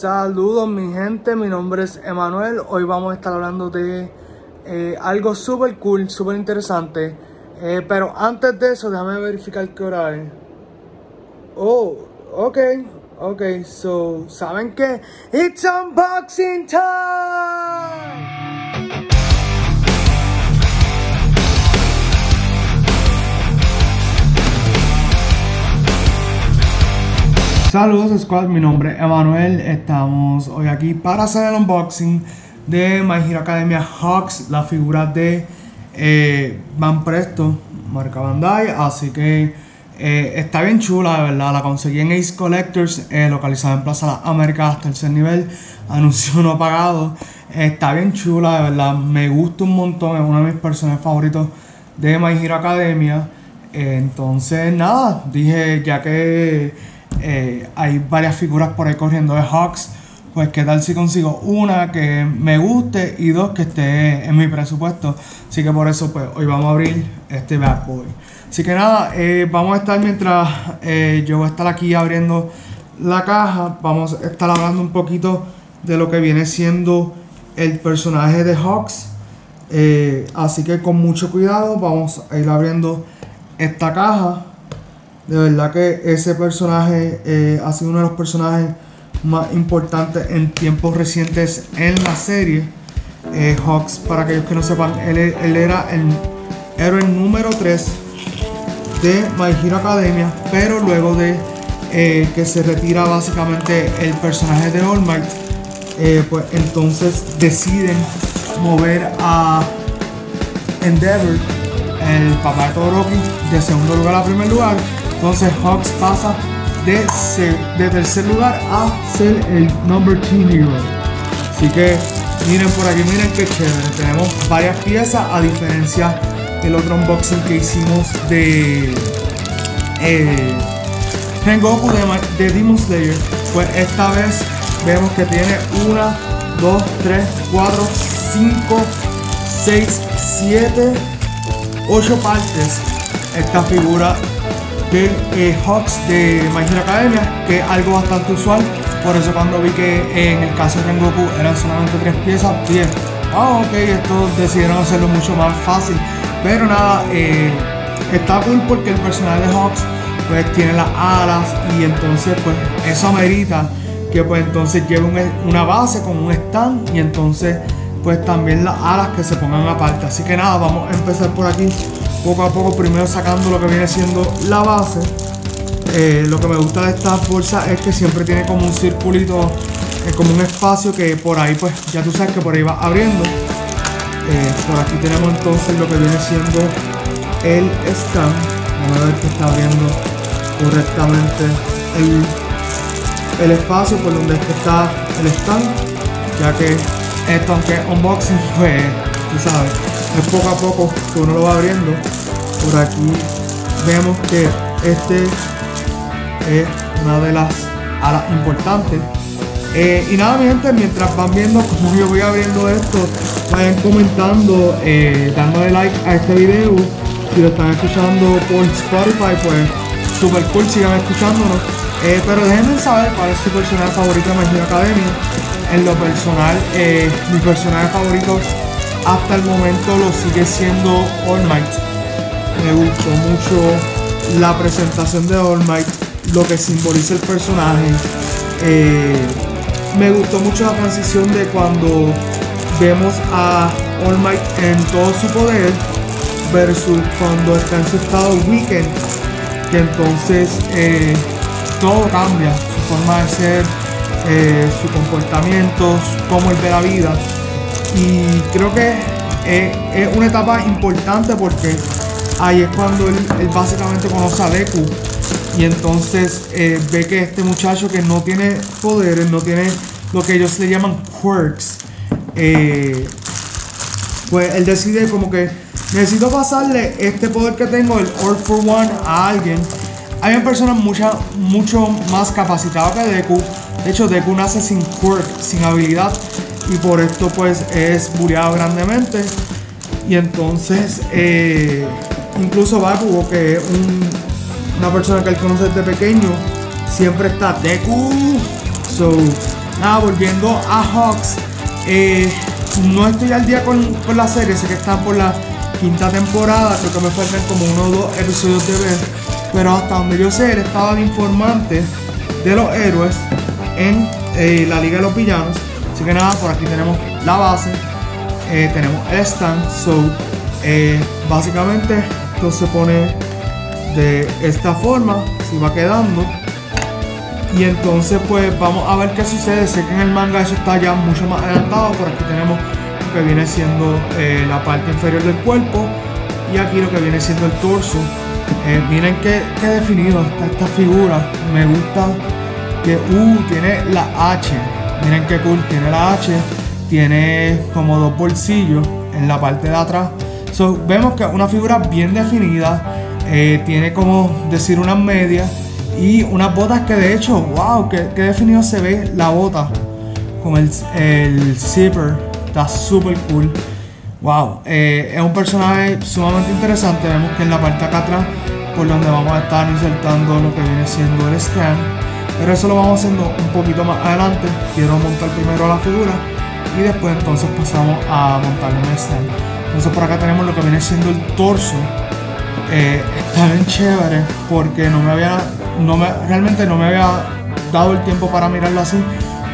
Saludos mi gente, mi nombre es Emanuel. Hoy vamos a estar hablando de eh, algo súper cool, súper interesante. Eh, pero antes de eso, déjame verificar qué hora es. Oh, ok, ok, so, ¿saben qué? It's unboxing time! Saludos Squad, mi nombre es Emanuel, estamos hoy aquí para hacer el unboxing de My Hero Academia Hawks, la figura de eh, Van Presto, marca Bandai, así que eh, está bien chula, de verdad, la conseguí en Ace Collectors, eh, localizada en Plaza Las Américas, tercer nivel, anuncio no pagado, está bien chula, de verdad, me gusta un montón, es uno de mis personajes favoritos de My Hero Academia, entonces nada, dije ya que eh, hay varias figuras por ahí corriendo de Hawks. Pues qué tal si consigo una que me guste y dos que esté en mi presupuesto. Así que por eso pues hoy vamos a abrir este Bad Boy. Así que nada, eh, vamos a estar mientras eh, yo voy a estar aquí abriendo la caja. Vamos a estar hablando un poquito de lo que viene siendo el personaje de Hawks. así que con mucho cuidado vamos a ir abriendo esta caja. De verdad que ese personaje eh, ha sido uno de los personajes más importantes en tiempos recientes en la serie. Eh, Hawks, para aquellos que no sepan, él, era el héroe número 3 de My Hero Academia, pero luego de eh, que se retira básicamente el personaje de All Might, pues entonces deciden mover a Endeavor, el papá de Todoroki, de segundo lugar a primer lugar entonces Hawks pasa de, tercer lugar a ser el number 2 hero. Así que miren por aquí, miren qué chévere. Tenemos varias piezas a diferencia del otro unboxing que hicimos de eh, Rengoku de, de Demon Slayer. Pues esta vez vemos que tiene 1, 2, 3, 4, 5, 6, 7, 8 partes. Esta figura de eh, Hawks de My Hero Academia, que es algo bastante usual. Por eso cuando vi que en el caso de Rengoku eran solamente tres piezas, bien, ah ok, esto decidieron hacerlo mucho más fácil. Pero nada, eh, está cool porque el personaje de Hawks pues tiene las alas y entonces pues eso amerita que pues entonces lleve una base con un stand y entonces pues también las alas que se pongan aparte. Así que nada, vamos a empezar por aquí poco a poco, primero sacando lo que viene siendo la base. Eh, lo que me gusta de esta bolsa es que siempre tiene como un circulito, eh, como un espacio que por ahí, pues ya tú sabes que por ahí va abriendo. Eh, por aquí tenemos entonces lo que viene siendo el stand. Vamos a ver que está abriendo correctamente el, el espacio por donde está el stand. Ya que esto, aunque unboxing, pues, tú sabes, es poco a poco que uno lo va abriendo. Por aquí vemos que este es una de las alas importantes. Eh, y nada, mi gente, mientras van viendo cómo yo voy abriendo esto, vayan comentando, eh, dándole like a este video. Si lo están escuchando por Spotify, pues super cool, sigan escuchándonos. Eh, pero déjenme saber cuál es su personaje favorito de My Academia. En lo personal, mi personaje favorito hasta el momento lo sigue siendo All Might. Me gustó mucho la presentación de All Might, lo que simboliza el personaje. Eh, me gustó mucho la transición de cuando vemos a All Might en todo su poder versus cuando está en su estado weekend, que entonces eh, todo cambia, su forma de ser, eh, su comportamiento, cómo él ve la vida. Y creo que es, una etapa importante porque ahí es cuando él, básicamente conoce a Deku. Y entonces eh, ve que este muchacho que no tiene poderes, no tiene lo que ellos le llaman quirks, eh, pues él decide como que necesito pasarle este poder que tengo, el All for One, a alguien. Hay personas mucha, mucho más capacitadas que Deku. De hecho, Deku nace sin quirk, sin habilidad y por esto pues es bureado grandemente y entonces eh, incluso Bakugo que es una persona que él conoce desde pequeño siempre está Deku so nada, volviendo a Hawks. Eh, no estoy al día con, la serie, sé que están por la quinta temporada, creo que me faltan como uno o dos episodios de ver. Pero hasta donde yo sé, estaba de informante de los héroes en eh, la Liga de los Villanos. Así que nada, por aquí tenemos la base, eh, tenemos el. So, básicamente esto se pone de esta forma, si va quedando. Y entonces pues vamos a ver qué sucede. Sé que en el manga eso está ya mucho más adelantado. Por aquí tenemos lo que viene siendo eh, la parte inferior del cuerpo. Y aquí lo que viene siendo el torso. Eh, miren qué, definido está esta figura. Me gusta que uh, tiene la H. Miren qué cool. Tiene la H. Tiene como dos bolsillos en la parte de atrás. So, vemos que una figura bien definida. Eh, tiene como decir unas medias y unas botas que de hecho, wow, que, definido se ve la bota con el, el zipper, está súper cool. Wow, eh, es un personaje sumamente interesante. Vemos que en la parte acá atrás, por donde vamos a estar insertando lo que viene siendo el stand. Pero eso lo vamos haciendo un poquito más adelante. Quiero montar primero la figura y después entonces pasamos a montarle el stand. Entonces por acá tenemos lo que viene siendo el torso. Eh, está bien chévere porque no me había no me, realmente no me había dado el tiempo para mirarlo así,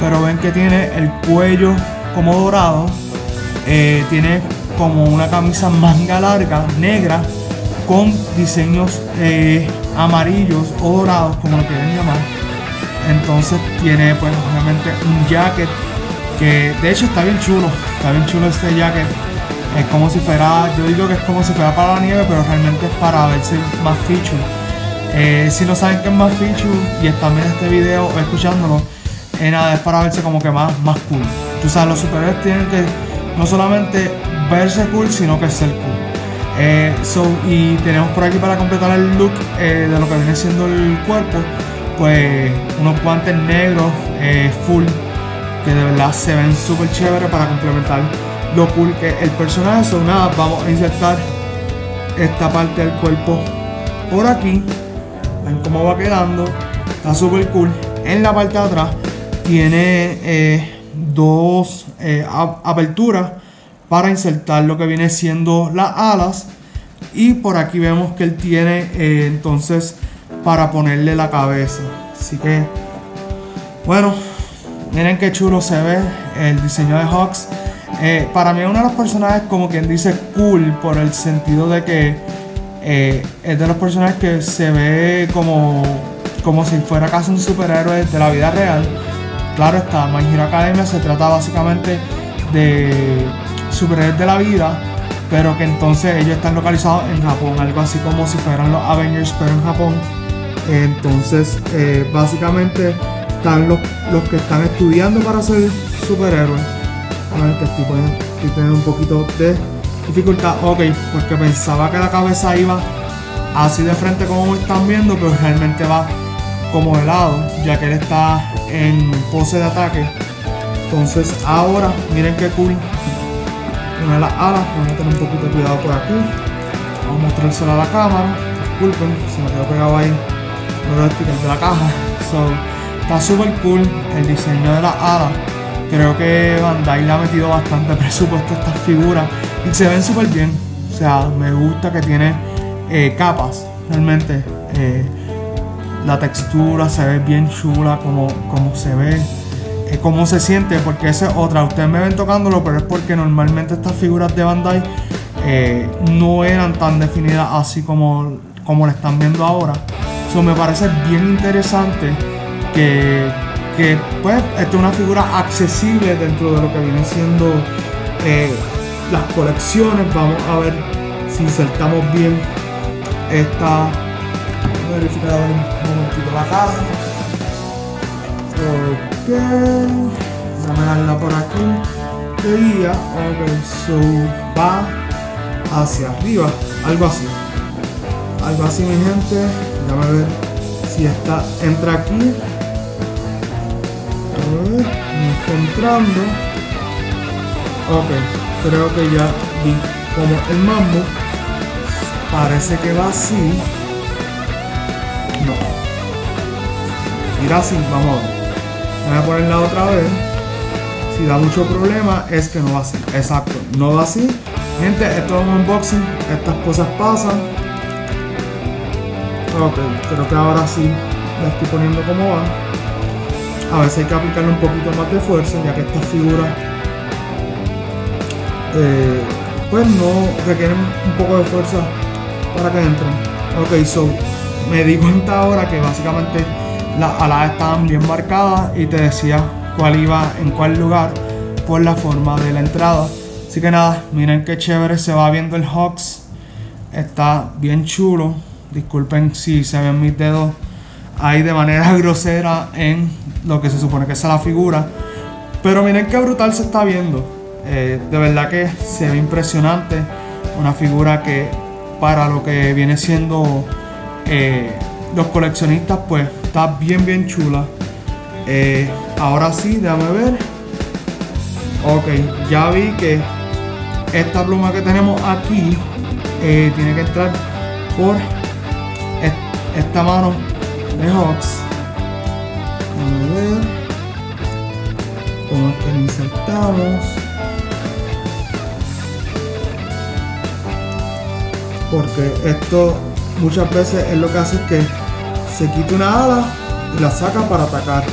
pero ven que tiene el cuello como dorado, eh, tiene como una camisa manga larga, negra, con diseños eh, amarillos o dorados, como lo quieren llamar. Entonces tiene pues obviamente un jacket que de hecho está bien chulo, está bien chulo este jacket. Es como si fuera, yo digo que es como si fuera para la nieve, pero realmente es para verse más feature. Eh, si no saben qué es más feature y están viendo este video o escuchándolo, eh, nada, es para verse como que más, más cool. Tú sabes, los superhéroes tienen que no solamente verse cool, sino que ser cool. Eh, so, y tenemos por aquí para completar el look de lo que viene siendo el cuerpo, pues unos guantes negros full que de verdad se ven súper chévere para complementar lo cool que el personaje. So, nada, vamos a insertar esta parte del cuerpo por aquí Ven cómo va quedando. Está súper cool. En la parte de atrás tiene eh, dos eh, aperturas para insertar lo que viene siendo las alas. Y por aquí vemos que él tiene eh, entonces para ponerle la cabeza. Así que, bueno, miren qué chulo se ve el diseño de Hawks. Para mí es uno de los personajes como quien dice cool por el sentido de que eh, es de los personajes que se ve como, como si fuera casi un superhéroe de la vida real. Claro está, My Hero Academia se trata básicamente de superhéroes de la vida, pero que entonces ellos están localizados en Japón, algo así como si fueran los Avengers, pero en Japón. Entonces, eh, básicamente están los, los, que están estudiando para ser superhéroes. Que estoy, estoy teniendo un poquito de dificultad, ok, porque pensaba que la cabeza iba así de frente como están viendo, pero realmente va como de lado, ya que él está en pose de ataque. Entonces ahora, miren qué cool. Una de las alas, vamos a tener un poquito de cuidado por aquí. Vamos a mostrárselo a la cámara. Disculpen, se me quedó pegado ahí los stickers de la caja. So, está súper cool el diseño de las alas. Creo que Bandai le ha metido bastante presupuesto a estas figuras y se ven súper bien. O sea, me gusta que tiene eh, capas, realmente. Eh, la textura se ve bien chula, como, como se ve, eh, cómo se siente, porque esa es otra. Ustedes me ven tocándolo, pero es porque normalmente estas figuras de Bandai no eran tan definidas así como, como la están viendo ahora. Eso me parece bien interesante que, que pues, esta es una figura accesible dentro de lo que viene siendo las colecciones. Vamos a ver si insertamos bien esta. verificar un momentito la caja. Ok. A darla por aquí. De guía. Ok, so va hacia arriba. Algo así. Algo así, mi gente. Déjame ver si está. Entra aquí. Encontrando. Ok creo que ya vi como el mambo parece que va así. No. Mira así vamos a ver. Voy a ponerla otra vez. Si da mucho problema es que no va así. Exacto no va así. Gente esto es un unboxing. Estas cosas pasan. Ok creo que ahora sí la estoy poniendo como va a veces hay que aplicarle un poquito más de fuerza ya que estas figuras eh, pues no requieren un poco de fuerza para que entren. Ok so me di cuenta ahora que básicamente las alas estaban bien marcadas y te decía cuál iba en cuál lugar por la forma de la entrada. Así que nada miren qué chévere se va viendo el Hawks. Está bien chulo. Disculpen si se ven mis dedos ahí de manera grosera en lo que se supone que es la figura. Pero miren qué brutal se está viendo. Eh, de verdad que se ve impresionante. Una figura que para lo que viene siendo eh, los coleccionistas, pues está bien, bien chula. Eh, ahora sí, déjame ver. Ok, ya vi que esta pluma que tenemos aquí tiene que entrar por esta mano Hawks. Vamos a ver es que lo insertamos. Porque esto muchas veces es lo que hace que se quite una ala y la saca para atacar.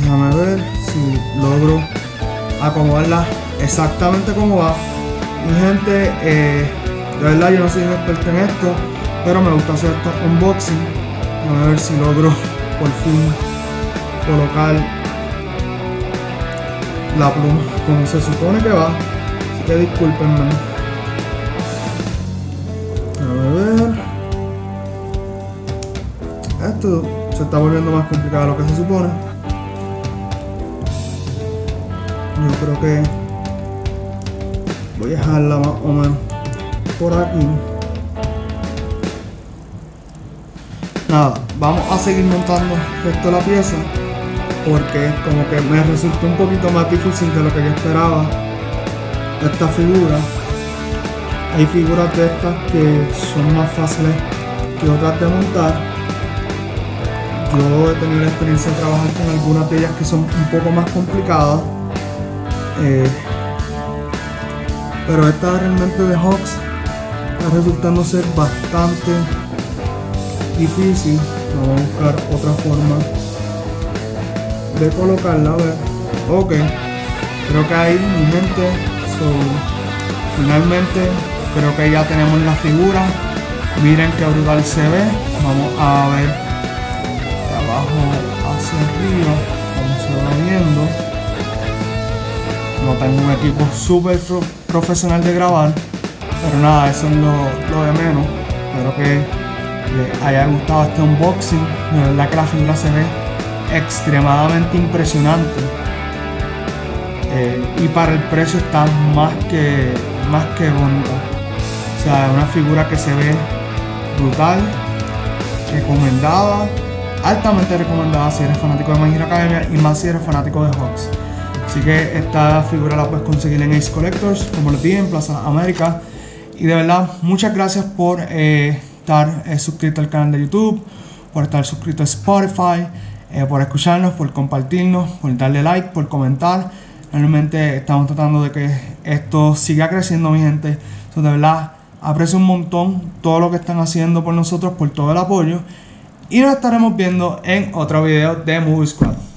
Déjame ver si logro acomodarla exactamente como va. Mi gente, eh, de verdad yo no soy un experto en esto pero me gusta hacer esto unboxing a ver si logro por fin colocar la pluma como se supone que va. Así que discúlpenme. A ver. Esto se está volviendo más complicado de lo que se supone. Yo creo que voy a dejarla más o menos por aquí nada, vamos a seguir montando esto la pieza porque como que me resultó un poquito más difícil de lo que yo esperaba esta figura. Hay figuras de estas que son más fáciles que otras de montar. Yo he tenido la experiencia de trabajar con algunas de ellas que son un poco más complicadas eh, pero esta realmente de Hawks está resultando ser bastante difícil vamos a buscar otra forma de colocarla a ver ok creo que ahí mi gente finalmente creo que ya tenemos la figura. Miren qué brutal se ve. Vamos a ver de abajo hacia arriba como se va viendo. No tengo un equipo súper profesional de grabar pero nada eso es lo, lo de menos. Espero que les haya gustado este unboxing. De verdad que la figura se ve extremadamente impresionante. Eh, y para el precio está más que, más que bonita. O sea, es una figura que se ve brutal, recomendada, altamente recomendada si eres fanático de My Academia y más si eres fanático de Hawks. Así que esta figura la puedes conseguir en Ace Collectors, como les dije, en Plaza América. Y de verdad, muchas gracias por eh, estar eh, suscrito al canal de YouTube, por estar suscrito a Spotify, eh, por escucharnos, por compartirnos, por darle like, por comentar. Realmente estamos tratando de que esto siga creciendo, mi gente. de verdad, aprecio un montón todo lo que están haciendo por nosotros, por todo el apoyo. Y nos estaremos viendo en otro video de Movie Squad.